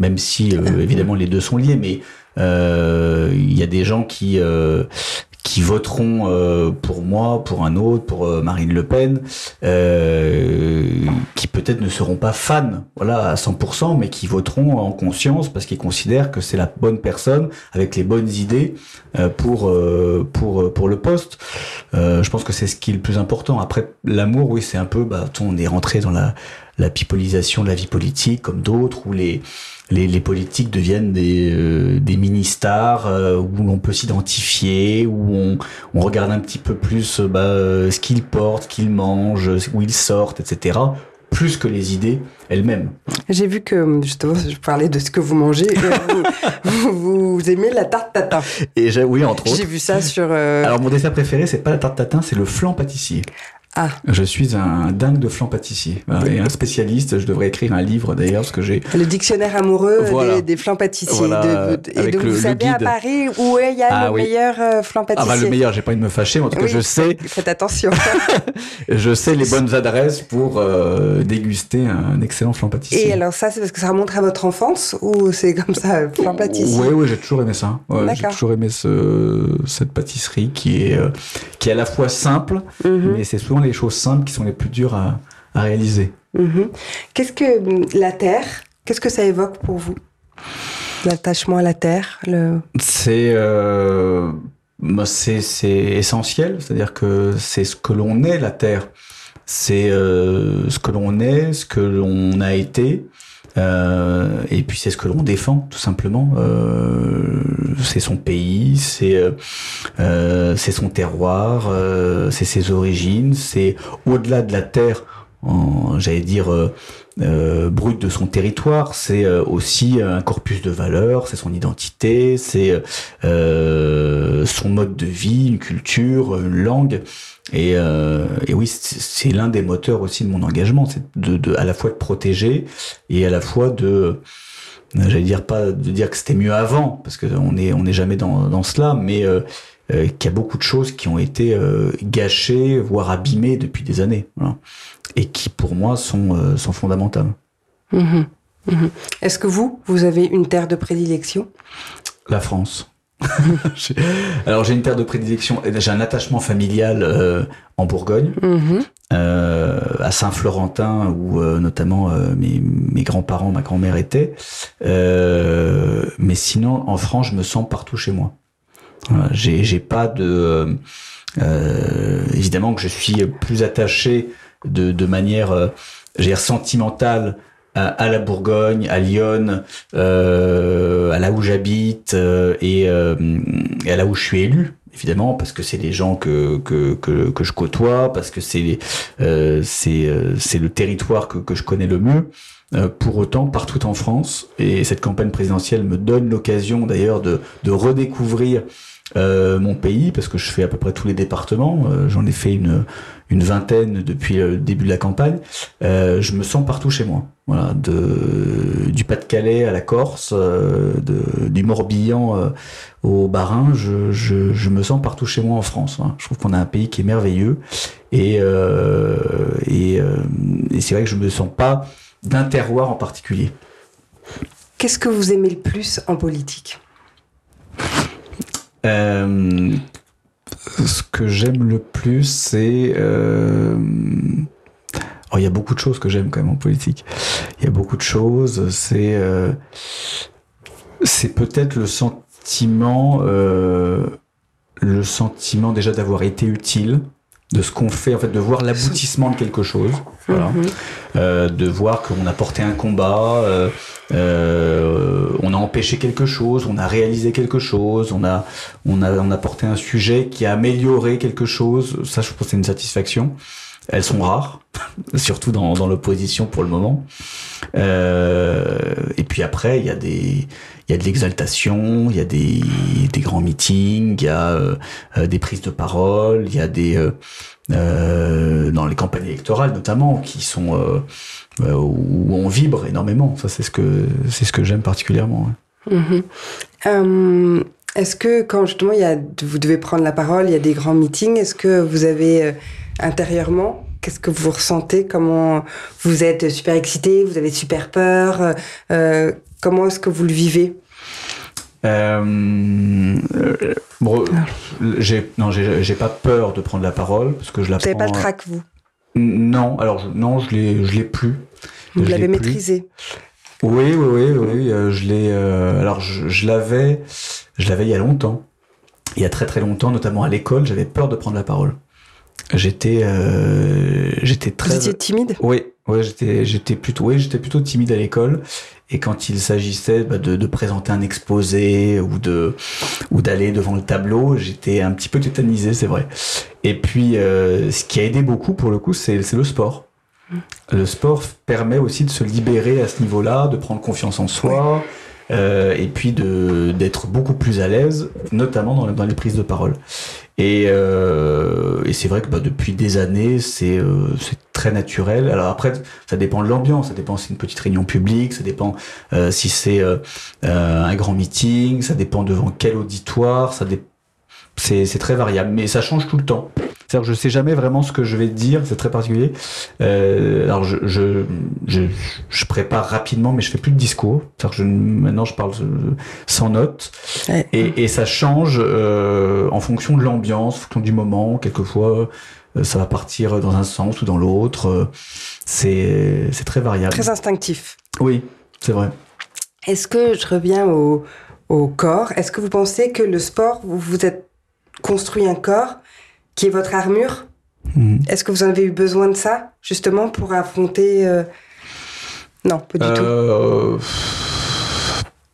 Même si, euh, évidemment, les deux sont liés, mais il y a des gens qui qui voteront euh, pour moi, pour un autre, pour euh, Marine Le Pen, euh, qui peut-être ne seront pas fans, voilà, à 100%, mais qui voteront en conscience parce qu'ils considèrent que c'est la bonne personne avec les bonnes idées pour pour pour le poste. je pense que c'est ce qui est le plus important. Après, l'amour, oui, c'est un peu, bah, on est rentré dans la la pipolisation de la vie politique, comme d'autres, où les les, les, politiques deviennent des, euh, des mini-stars euh, où l'on peut s'identifier, où on, on, regarde un petit peu plus euh, bah, ce qu'ils portent, qu'ils mangent, où ils sortent, etc plus que les idées elles-mêmes. J'ai vu que, justement, je parlais de ce que vous mangez, vous, vous, aimez la tarte tatin. Et oui, entre autres. J'ai vu ça sur... Alors, mon dessert préféré, c'est pas la tarte tatin, c'est le flan pâtissier. Ah. Je suis un dingue de flan pâtissier et un spécialiste. Je devrais écrire un livre d'ailleurs parce que j'ai le dictionnaire amoureux des, des, flancs pâtissiers. et donc vous savez à Paris où il y a ah le meilleur euh, flan pâtissier. Ah bah le meilleur, j'ai pas envie de me fâcher, mais en tout cas je sais. Faites attention. je sais les bonnes adresses pour euh, déguster un excellent flan pâtissier. Et alors ça, c'est parce que ça remonte à votre enfance ou c'est comme ça, flan pâtissier? Oui, oui, j'ai toujours aimé ça. j'ai toujours aimé ce, cette pâtisserie qui est euh, qui est à la fois simple, mhm. mais c'est souvent les choses simples qui sont les plus dures à, réaliser. Mhm. Qu'est-ce que la terre, qu'est-ce que ça évoque pour vous? L'attachement à la terre le... C'est euh, bah, c'est essentiel, c'est-à-dire que c'est ce que l'on est, la terre. C'est euh, ce que l'on est, ce que l'on a été. Euh, et puis c'est ce que l'on défend tout simplement. Euh, c'est son pays, c'est euh, c'est son terroir, c'est ses origines, c'est au-delà de la terre, j'allais dire euh, brut de son territoire, c'est aussi un corpus de valeurs, c'est son identité, c'est son mode de vie, une culture, une langue. Et, euh, et oui, c'est l'un des moteurs aussi de mon engagement, c'est de, de, à la fois de protéger et à la fois de, j'allais dire pas de dire que c'était mieux avant, parce qu'on est on n'est jamais dans, dans cela, mais euh, qu'il y a beaucoup de choses qui ont été euh, gâchées, voire abîmées depuis des années, voilà, et qui pour moi sont euh, sont fondamentales. Mmh mmh Est-ce que vous, vous avez une terre de prédilection? La France. Alors j'ai une terre de prédilection, j'ai un attachement familial euh, en Bourgogne, euh, à Saint-Florentin où euh, notamment mes, mes grands-parents, ma grand-mère étaient. Mais sinon en France, je me sens partout chez moi. Voilà, j'ai, j'ai pas de évidemment que je suis plus attaché de, de manière j'ai sentimentale à, la Bourgogne, à Lyon, euh, à là où j'habite euh, et, euh, à là où je suis élu évidemment parce que c'est les gens que que, que, que je côtoie parce que c'est euh, c'est euh, c'est le territoire que, que je connais le mieux. euh, pour autant partout en France et cette campagne présidentielle me donne l'occasion d'ailleurs de de redécouvrir euh, mon pays parce que je fais à peu près tous les départements. Euh, J'en ai fait une une vingtaine depuis le début de la campagne. Euh, je me sens partout chez moi. Voilà, de du Pas-de-Calais à la Corse, euh, de, du Morbihan euh, au Bas-Rhin, je, je, je, me sens partout chez moi en France. Hein. Je trouve qu'on a un pays qui est merveilleux et et, et c'est vrai que je me sens pas d'un terroir en particulier. Qu'est-ce que vous aimez le plus en politique? Euh, Ce que j'aime le plus, c'est... Euh... Oh, il y a beaucoup de choses que j'aime quand même en politique. Il y a beaucoup de choses. C'est euh... c'est peut-être le sentiment, euh... le sentiment déjà d'avoir été utile, de ce qu'on fait, en fait, de voir l'aboutissement de quelque chose, voilà, Mhm. euh, de voir qu'on a porté un combat, euh, euh, on a empêché quelque chose, on a réalisé quelque chose, on a, on a, on a porté un sujet qui a amélioré quelque chose. Ça, je pense, que c'est une satisfaction. Elles sont rares, surtout dans, dans l'opposition pour le moment. Euh, et puis après, il y a des, il y a de l'exaltation, il y a des, des grands meetings, il y a euh, euh, des prises de parole, il y a des euh, dans les campagnes électorales notamment qui sont où on vibre énormément. Ça c'est ce que c'est ce que j'aime particulièrement. Mhm. Est-ce que quand justement vous devez prendre la parole, il y a des grands meetings, est-ce que vous avez intérieurement, qu'est-ce que vous ressentez Comment vous êtes super excité Vous avez super peur Comment est-ce que vous le vivez Euh, euh, bon, j'ai non j'ai pas peur de prendre la parole parce que je la Vous n'avez pas le trac, vous Non, alors je- non, je l'ai je l'ai plus. Vous l'avez maîtrisé Oui, oui, oui, oui. euh, je l'ai. euh, alors, je, l'avais, je l'avais il y a longtemps. Il y a très très longtemps, notamment à l'école, j'avais peur de prendre la parole. J'étais, euh, j'étais Vous très. étiez timide? Oui, ouais, j'étais, j'étais plutôt, oui, j'étais plutôt timide à l'école. Et quand il s'agissait bah, de, de présenter un exposé ou de, ou d'aller devant le tableau, j'étais un petit peu tétanisé, c'est vrai. Et puis, euh, ce qui a aidé beaucoup pour le coup, c'est, c'est le sport. Le sport permet aussi de se libérer à ce niveau-là, de prendre confiance en soi, euh, et puis de d'être beaucoup plus à l'aise, notamment dans, dans les prises de parole. Et, euh, et c'est vrai que bah, depuis des années, c'est euh, très naturel. Alors après, ça dépend de l'ambiance, ça dépend si c'est une petite réunion publique, ça dépend euh, si c'est euh, euh, un grand meeting, ça dépend devant quel auditoire, ça dé- c'est c'est très variable, mais ça change tout le temps. C'est-à-dire que je sais jamais vraiment ce que je vais dire, c'est très particulier. Euh, alors je, je, je, je prépare rapidement, mais je fais plus de discours. C'est-à-dire que je, maintenant je parle euh, sans notes. Ouais. Et, et ça change euh, en fonction de l'ambiance, en fonction du moment. Quelquefois, ça va partir dans un sens ou dans l'autre. C'est c'est très variable. Très instinctif. Oui, c'est vrai. Est-ce que je reviens au, au corps Est-ce que vous pensez que le sport, vous vous êtes construit un corps qui est votre armure Mhm. Est-ce que vous en avez eu besoin de ça, justement, pour affronter... euh, Non, pas du tout. Euh,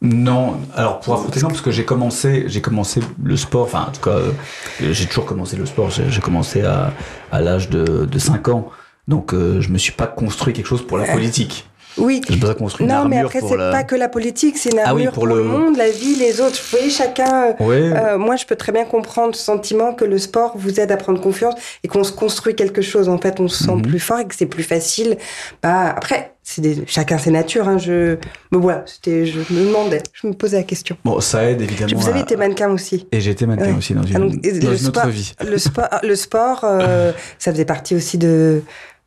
Non, alors pour affronter non parce que j'ai commencé, j'ai commencé le sport, enfin en tout cas, euh, j'ai toujours commencé le sport. J'ai j'ai commencé à, à l'âge de, de 5 ans, donc euh, je me suis pas construit quelque chose pour la politique. Oui. Je construit une Non, mais après, c'est la. pas que la politique, c'est une Ah oui, armure pour pour, le... le- monde, la vie, les autres. Vous voyez, chacun... euh, Ouais. euh, moi, je peux très bien comprendre ce sentiment que le sport vous aide à prendre confiance et qu'on se construit quelque chose. En fait, on se sent Mhm. plus fort et que c'est plus facile. Bah, après, c'est des... chacun ses natures. Hein, je... Mais voilà, c'était... je me demandais, je me posais la question. Bon, ça aide évidemment. Vous avez à- été mannequin aussi. Et j'ai été mannequin Ouais. aussi dans une, Ah, donc, et dans le une autre sport- vie. Le sport, le sport euh, ça faisait partie aussi de...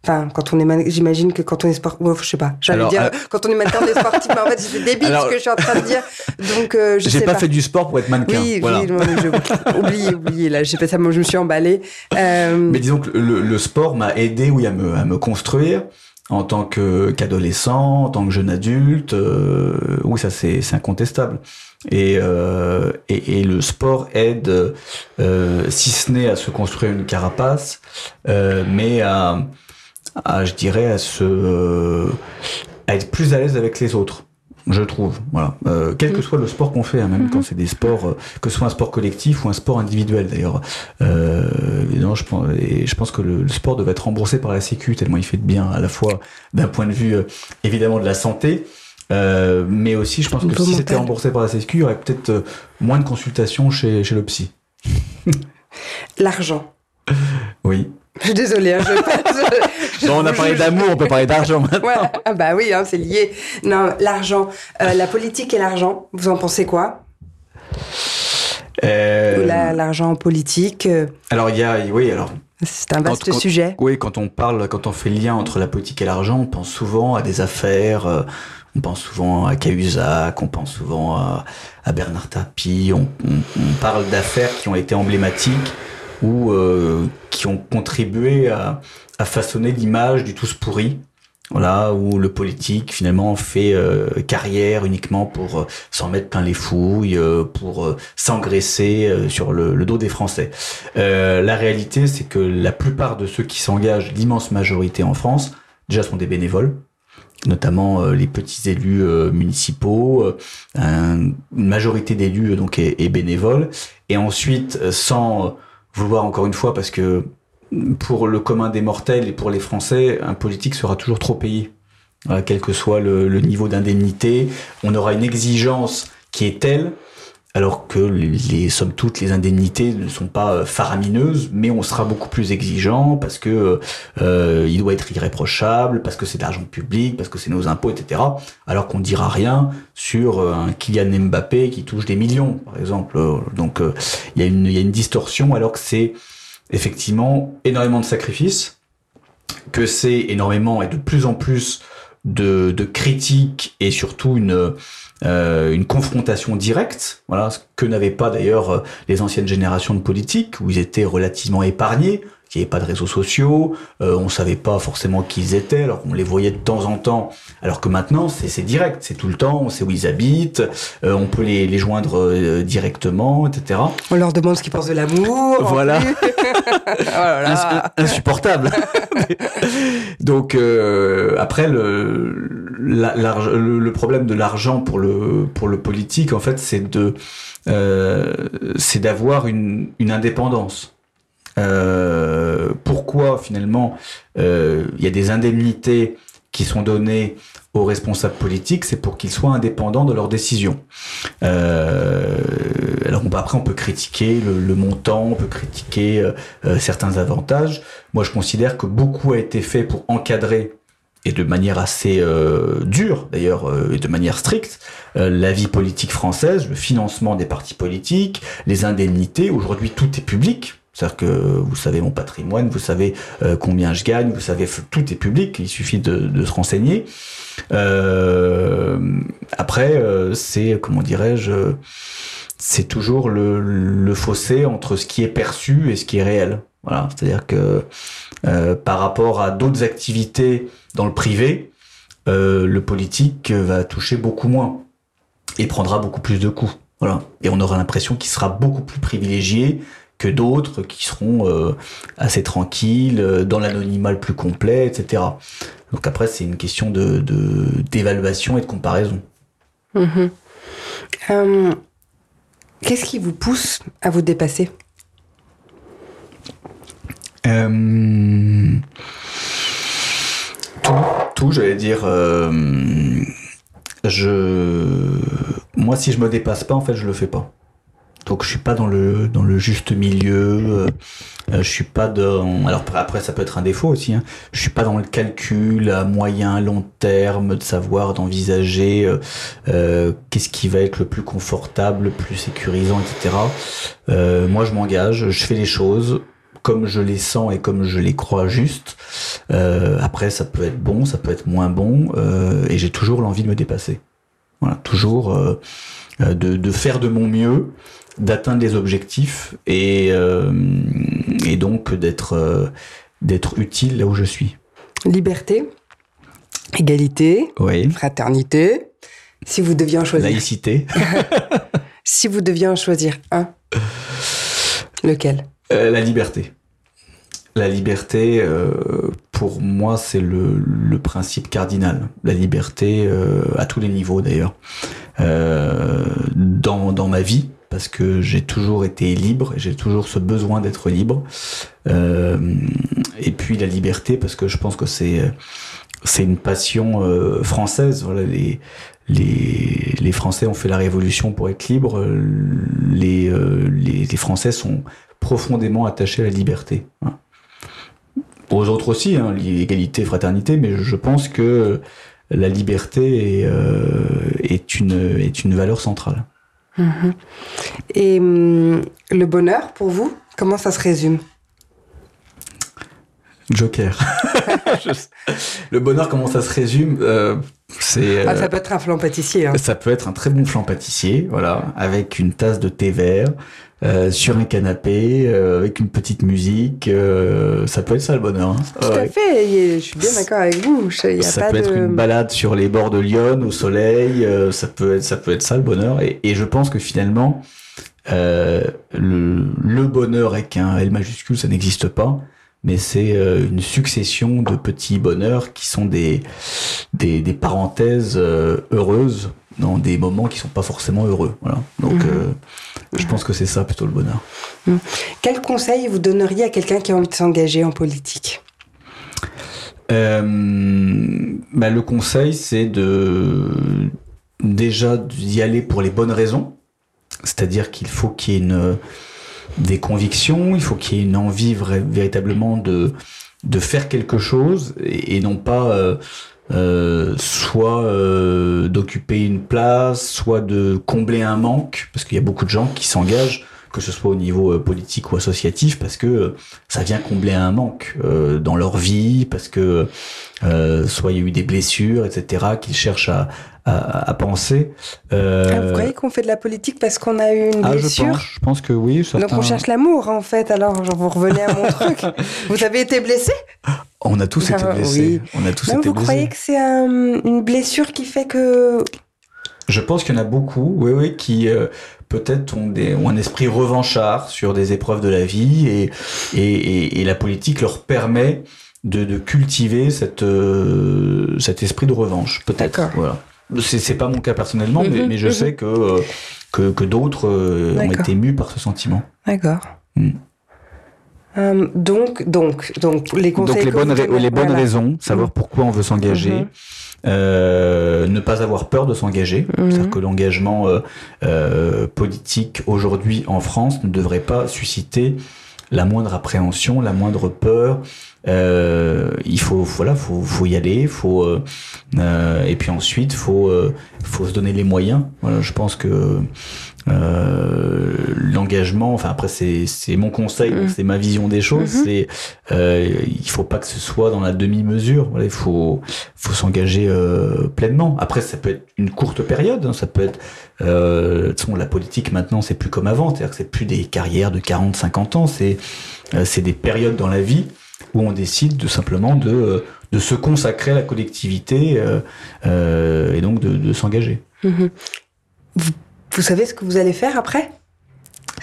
Enfin, quand on est j'imagine que quand on est sport, ouais, je sais pas. J'allais dire euh, quand on est mannequin, on est sportif, mais en fait, c'est débile Alors- ce que je suis en train de dire. Donc, euh, je sais pas, pas. fait du sport pour être mannequin. Oui, voilà. oui, non, je... oublié, oublié, là. J'ai pas ça, moi, je me suis emballée. Euh, Mais disons que le, le sport m'a aidé, oui, à me, à me construire en tant que qu'adolescent, en tant que jeune adulte. euh, oui, ça c'est incontestable. Et, euh, et et le sport aide, euh, si ce n'est à se construire une carapace, mais à, à, je dirais, à se euh, à être plus à l'aise avec les autres. Je trouve, voilà. Euh, quel que soit le sport qu'on fait, hein, même Mhm. quand c'est des sports, euh, que ce soit un sport collectif ou un sport individuel d'ailleurs. Euh, non, je pense, et je pense que le, le sport devait être remboursé par la Sécu tellement il fait de bien à la fois d'un point de vue évidemment de la santé, mais aussi je pense que si c'était remboursé par la Sécu, il y aurait peut-être moins de consultations chez, chez le psy. L'argent. Oui. Je suis désolée, hein, je, on a parlé d'amour, on peut parler d'argent maintenant. Ouais, ah bah oui, hein, c'est lié. Non, l'argent. Euh, la politique et l'argent, vous en pensez quoi? Euh, Ou la- L'argent politique, euh, alors il y a, oui, alors c'est un vaste Quand- quand- sujet. Oui, quand on parle, quand on fait le lien entre la politique et l'argent, on pense souvent à des affaires, euh, on pense souvent à Cahuzac, on pense souvent à, à Bernard Tapie, on, on- on parle d'affaires qui ont été emblématiques ou qui ont contribué à, à façonner l'image du tous pourri. Voilà, où le politique finalement fait euh, carrière uniquement pour euh, s'en mettre plein les fouilles, euh, pour s'engraisser sur le, dos des Français. la réalité, c'est que la plupart de ceux qui s'engagent, l'immense majorité en France, déjà sont des bénévoles. Notamment les petits élus municipaux, une majorité d'élus donc est, est, bénévole, et ensuite sans vouloir encore une fois parce que pour le commun des mortels et pour les Français, un politique sera toujours trop payé. quel que soit le, niveau d'indemnité, on aura une exigence qui est telle, alors que les, sommes toutes les indemnités ne sont pas euh, faramineuses, mais on sera beaucoup plus exigeant parce que euh, il doit être irréprochable, parce que c'est l'argent public, parce que c'est nos impôts, etc. Alors qu'on dira rien sur euh, un Kylian Mbappé qui touche des millions, par exemple. Donc il y, y a une distorsion, alors que c'est effectivement énormément de sacrifices, que c'est énormément et de plus en plus de, de critiques et surtout une, euh, une confrontation directe, voilà, ce que n'avaient pas d'ailleurs euh, les anciennes générations de politiques, où ils étaient relativement épargnés, il n'y avait pas de réseaux sociaux, euh, on savait pas forcément qui ils étaient, alors qu'on les voyait de temps en temps. Alors que maintenant, c'est direct, c'est tout le temps, on sait où ils habitent, euh, on peut les, les joindre euh, directement, etc. On leur demande ce qu'ils pensent de l'amour. Voilà. oh Insupportable. Donc euh, après le, la, le, le problème de l'argent pour le pour le politique, en fait, c'est de c'est d'avoir une, une indépendance. Euh, pourquoi finalement euh, il y a des indemnités qui sont données aux responsables politiques, c'est pour qu'ils soient indépendants de leurs décisions. Euh, alors après, on peut critiquer le, montant, on peut critiquer certains avantages. Moi, je considère que beaucoup a été fait pour encadrer et de manière assez dure d'ailleurs et de manière stricte la vie politique française, le financement des partis politiques, les indemnités. Aujourd'hui, tout est public. C'est-à-dire que vous savez mon patrimoine, vous savez euh, combien je gagne, vous savez tout est public, il suffit de, se renseigner. Euh, après, euh, c'est comment dirais-je, c'est toujours le, fossé entre ce qui est perçu et ce qui est réel. Voilà, c'est-à-dire que par rapport à d'autres activités dans le privé, le politique va toucher beaucoup moins et prendra beaucoup plus de coups. Voilà, et on aura l'impression qu'il sera beaucoup plus privilégié que d'autres qui seront euh, assez tranquilles, euh, dans l'anonymat le plus complet, etc. Donc après, c'est une question de d'évaluation et de comparaison. Mhm. Euh, qu'est-ce qui vous pousse à vous dépasser? Tout, tout j'allais dire. je, moi, si je me dépasse pas, en fait, je le fais pas. Donc je suis pas dans le dans le juste milieu. Euh, euh, je suis pas dans. Alors après ça peut être un défaut aussi. Hein. Je suis pas dans le calcul à moyen long terme de savoir d'envisager euh, euh, qu'est-ce qui va être le plus confortable, le plus sécurisant, etc. Euh, moi je m'engage, je fais les choses comme je les sens et comme je les crois justes. après ça peut être bon, ça peut être moins bon, et j'ai toujours l'envie de me dépasser. Voilà, toujours de, de faire de mon mieux d'atteindre les objectifs et, euh, et donc d'être euh, d'être utile là où je suis. Liberté, égalité, fraternité. Si vous deviez en choisir. Laïcité. si vous deviez en choisir un, lequel? Euh, La liberté. La liberté, pour moi, c'est le, principe cardinal. La liberté, à tous les niveaux d'ailleurs. dans, dans ma vie, parce que j'ai toujours été libre, j'ai toujours ce besoin d'être libre. Euh, et puis la liberté, parce que je pense que c'est c'est une passion euh, française. Voilà, les, les, les Français ont fait la révolution pour être libres. Les, euh, les, les, Français sont profondément attachés à la liberté. Hein. Aux autres aussi, hein, l'égalité, fraternité, mais je pense que la liberté est, euh, est, une, est une valeur centrale. Mhm. Et hum, le bonheur, pour vous, comment ça se résume? Joker. le bonheur, comment ça se résume? Euh, C'est, Ah, euh, ça peut être un flan pâtissier. hein. ça peut être un très bon flan pâtissier, voilà, avec une tasse de thé vert, euh, sur un canapé, euh, avec une petite musique. euh, ça peut être ça le bonheur. hein. Tout à fait, je suis bien d'accord avec vous. Y a ça pas peut de... être une balade sur les bords de Lyon au soleil. euh, ça peut être ça peut être ça le bonheur. Et, et je pense que finalement euh, le, le bonheur avec un L majuscule ça n'existe pas. Mais c'est euh, une succession de petits bonheurs qui sont des des, des parenthèses euh, heureuses dans des moments qui sont pas forcément heureux. Voilà. Donc Mhm. euh, je pense que c'est ça plutôt le bonheur. Quel conseil vous donneriez à quelqu'un qui a envie de s'engager en politique? Euh, bah, le conseil, c'est de déjà d'y aller pour les bonnes raisons. C'est-à-dire qu'il faut qu'il y ait une, des convictions, il faut qu'il y ait une envie véritablement de, de faire quelque chose et, et non pas euh, euh, soit euh, d'occuper une place, soit de combler un manque, parce qu'il y a beaucoup de gens qui s'engagent, que ce soit au niveau euh, politique ou associatif, parce que euh, ça vient combler un manque euh, dans leur vie, parce que euh, soit il y a eu des blessures, etc., qu'ils cherchent à, à, à penser. Euh, Ah, Vous croyez qu'on fait de la politique parce qu'on a eu une ah, je blessure pense, je pense que oui. Donc on cherche l'amour en fait, alors genre, vous revenez à mon truc. Vous avez été blessé? On a tous été Ah, blessés. oui. On a tous Même été vous blessés. croyez que c'est un- une blessure qui fait que... Je pense qu'il y en a beaucoup, oui, oui, qui euh, peut-être ont, des, ont un esprit revanchard sur des épreuves de la vie et, et, et, et la politique leur permet de, de cultiver cette, euh, cet esprit de revanche, peut-être. D'accord. Voilà. C'est, c'est pas mon cas personnellement, mais, Mhm, mais je mhm. sais que, euh, que, que d'autres euh, ont été mus par ce sentiment. D'accord. Hmm. Euh, donc, donc, donc, les conseils Donc les bonnes, vous ra- donnez, les bonnes voilà. raisons, savoir Mhm. pourquoi on veut s'engager, Mhm. Euh, ne pas avoir peur de s'engager. Mhm. C'est-à-dire que l'engagement euh, euh, politique aujourd'hui en France ne devrait pas susciter la moindre appréhension, la moindre peur. Euh, il faut voilà, faut, faut y aller, faut euh, euh, et puis ensuite faut euh, faut se donner les moyens. Voilà, je pense que euh, l'engagement, enfin après c'est c'est mon conseil, Mhm. c'est ma vision des choses. Mhm. C'est euh, il faut pas que ce soit dans la demi-mesure. Voilà, il faut faut s'engager euh, pleinement. Après, ça peut être une courte période, hein, ça peut être. Euh, de la politique maintenant, c'est plus comme avant, c'est-à-dire que c'est plus des carrières de 40, 50 ans, c'est euh, c'est des périodes dans la vie où on décide de simplement de euh, de se consacrer à la collectivité euh, euh, et donc de, de s'engager. Mhm. Vous, vous savez ce que vous allez faire après?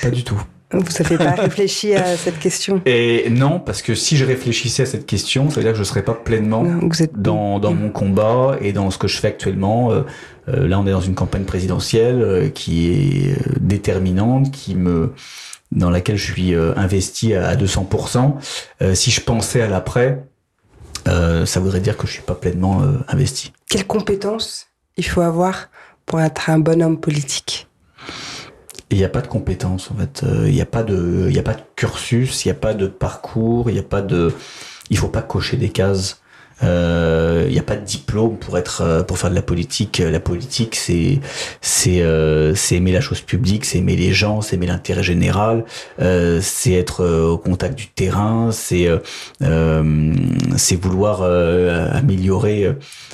Pas du tout. Vous n'avez pas réfléchi à cette question? Et non, parce que si je réfléchissais à cette question, ça veut dire que je serais pas pleinement Non, vous êtes... dans, dans mon combat et dans ce que je fais actuellement. Euh, là, on est dans une campagne présidentielle qui est déterminante, qui me dans laquelle je suis euh, investi à, à 200%. Euh, si je pensais à l'après, euh, ça voudrait dire que je suis pas pleinement investi. Quelles compétences il faut avoir pour être un bon homme politique? Il n'y a pas de compétences en fait. Il n'y a pas de, il y a pas de cursus, il n'y a pas de parcours, il n'y a pas de, il faut pas cocher des cases. Euh, Il n'y a pas de diplôme pour être, euh, pour faire de la politique. La politique, c'est, c'est, euh, c'est aimer la chose publique, c'est aimer les gens, c'est aimer l'intérêt général, euh, c'est être euh, au contact du terrain, c'est, euh, euh, c'est vouloir euh, améliorer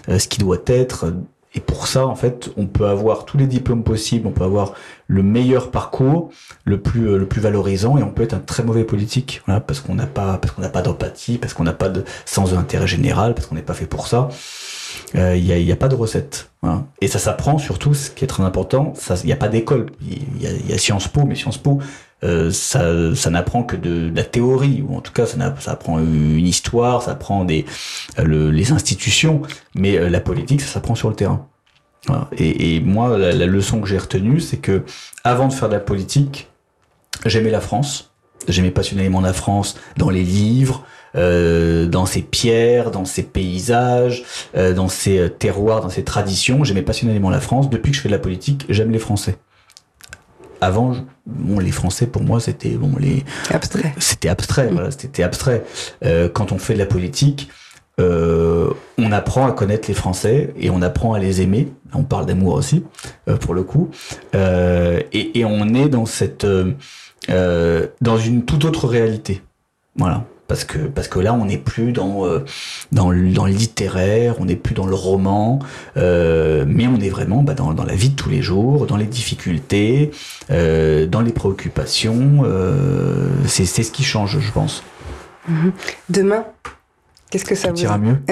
euh, ce qui doit être. Et pour ça, en fait, on peut avoir tous les diplômes possibles, on peut avoir le meilleur parcours, le plus euh, le plus valorisant, et on peut être un très mauvais politique, voilà, parce qu'on n'a pas parce qu'on n'a pas d'empathie, parce qu'on n'a pas de sens de l'intérêt général, parce qu'on n'est pas fait pour ça. Euh, Il y, a, il y a pas de recette, et ça s'apprend surtout. Ce qui est très important, il n'y a pas d'école. Il y a, y a Sciences Po, mais Sciences Po, euh, ça, ça n'apprend que de, de la théorie, ou en tout cas, ça, ça apprend une histoire, ça apprend des euh, le- les institutions, mais euh, la politique, ça s'apprend sur le terrain. Et, et moi, la, la leçon que j'ai retenue, c'est que avant de faire de la politique, j'aimais la France. J'aimais passionnément la France dans les livres, euh, dans ses pierres, dans ses paysages, euh, dans ses terroirs, dans ses traditions. J'aimais passionnément la France. Depuis que je fais de la politique, j'aime les Français. Avant, bon, les Français pour moi c'était bon les Abstrait. c'était abstrait, Mm. voilà, c'était abstrait. Euh, quand on fait de la politique, euh, on apprend à connaître les Français et on apprend à les aimer. On parle d'amour aussi, euh, pour le coup. Et, et on est dans cette, dans une toute autre réalité. Voilà. Parce que parce que là on n'est plus dans euh, dans le, dans le littéraire, on n'est plus dans le roman, euh, mais on est vraiment bah, dans, dans la vie de tous les jours, dans les difficultés, euh, dans les préoccupations. Euh, c'est c'est ce qui change, je pense. Demain, qu'est-ce que ça vous ira mieux.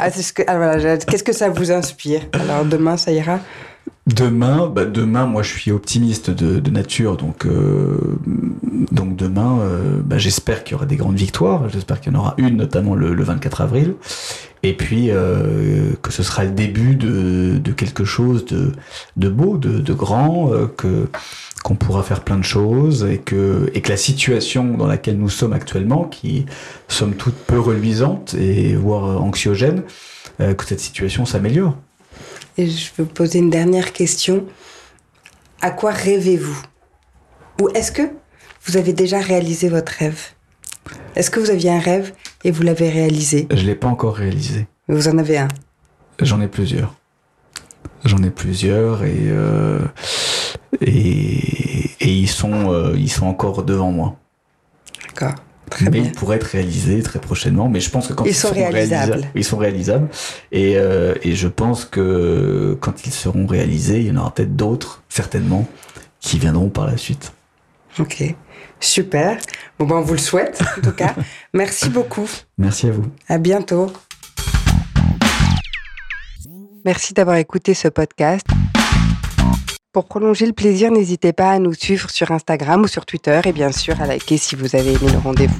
Ah, c'est ce que... ah, qu'est-ce que ça vous inspire? Alors demain, ça ira? Demain, bah demain, moi je suis optimiste de, nature, donc euh, donc demain, euh, bah, j'espère qu'il y aura des grandes victoires. J'espère qu'il y en aura une, notamment le, le 24 avril, et puis euh, que ce sera le début de, de quelque chose de, de beau, de, de grand, que qu'on pourra faire plein de choses et que et que la situation dans laquelle nous sommes actuellement, qui somme toute peu reluisante et voire anxiogène, que cette situation s'améliore. Et je vous poser une dernière question. À quoi rêvez-vous? Ou est-ce que vous avez déjà réalisé votre rêve? Est-ce que vous aviez un rêve et vous l'avez réalisé? Je l'ai pas encore réalisé. Vous en avez un? J'en ai plusieurs. J'en ai plusieurs et, euh, et, et ils, sont, euh, ils sont encore devant moi. D'accord. Très mais bien. ils pourraient être réalisés très prochainement. Mais je pense que quand Ils ils, sont seront réalisables. réalisa- ils sont réalisables. Et, euh, et je pense que quand ils seront réalisés, il y en aura peut-être d'autres, certainement, qui viendront par la suite. Ok. Super. Bon, ben, on vous le souhaite, en tout cas. Merci beaucoup. Merci à vous. À bientôt. Merci d'avoir écouté ce podcast. Pour prolonger le plaisir, n'hésitez pas à nous suivre sur Instagram ou sur Twitter et bien sûr à liker si vous avez aimé le rendez-vous.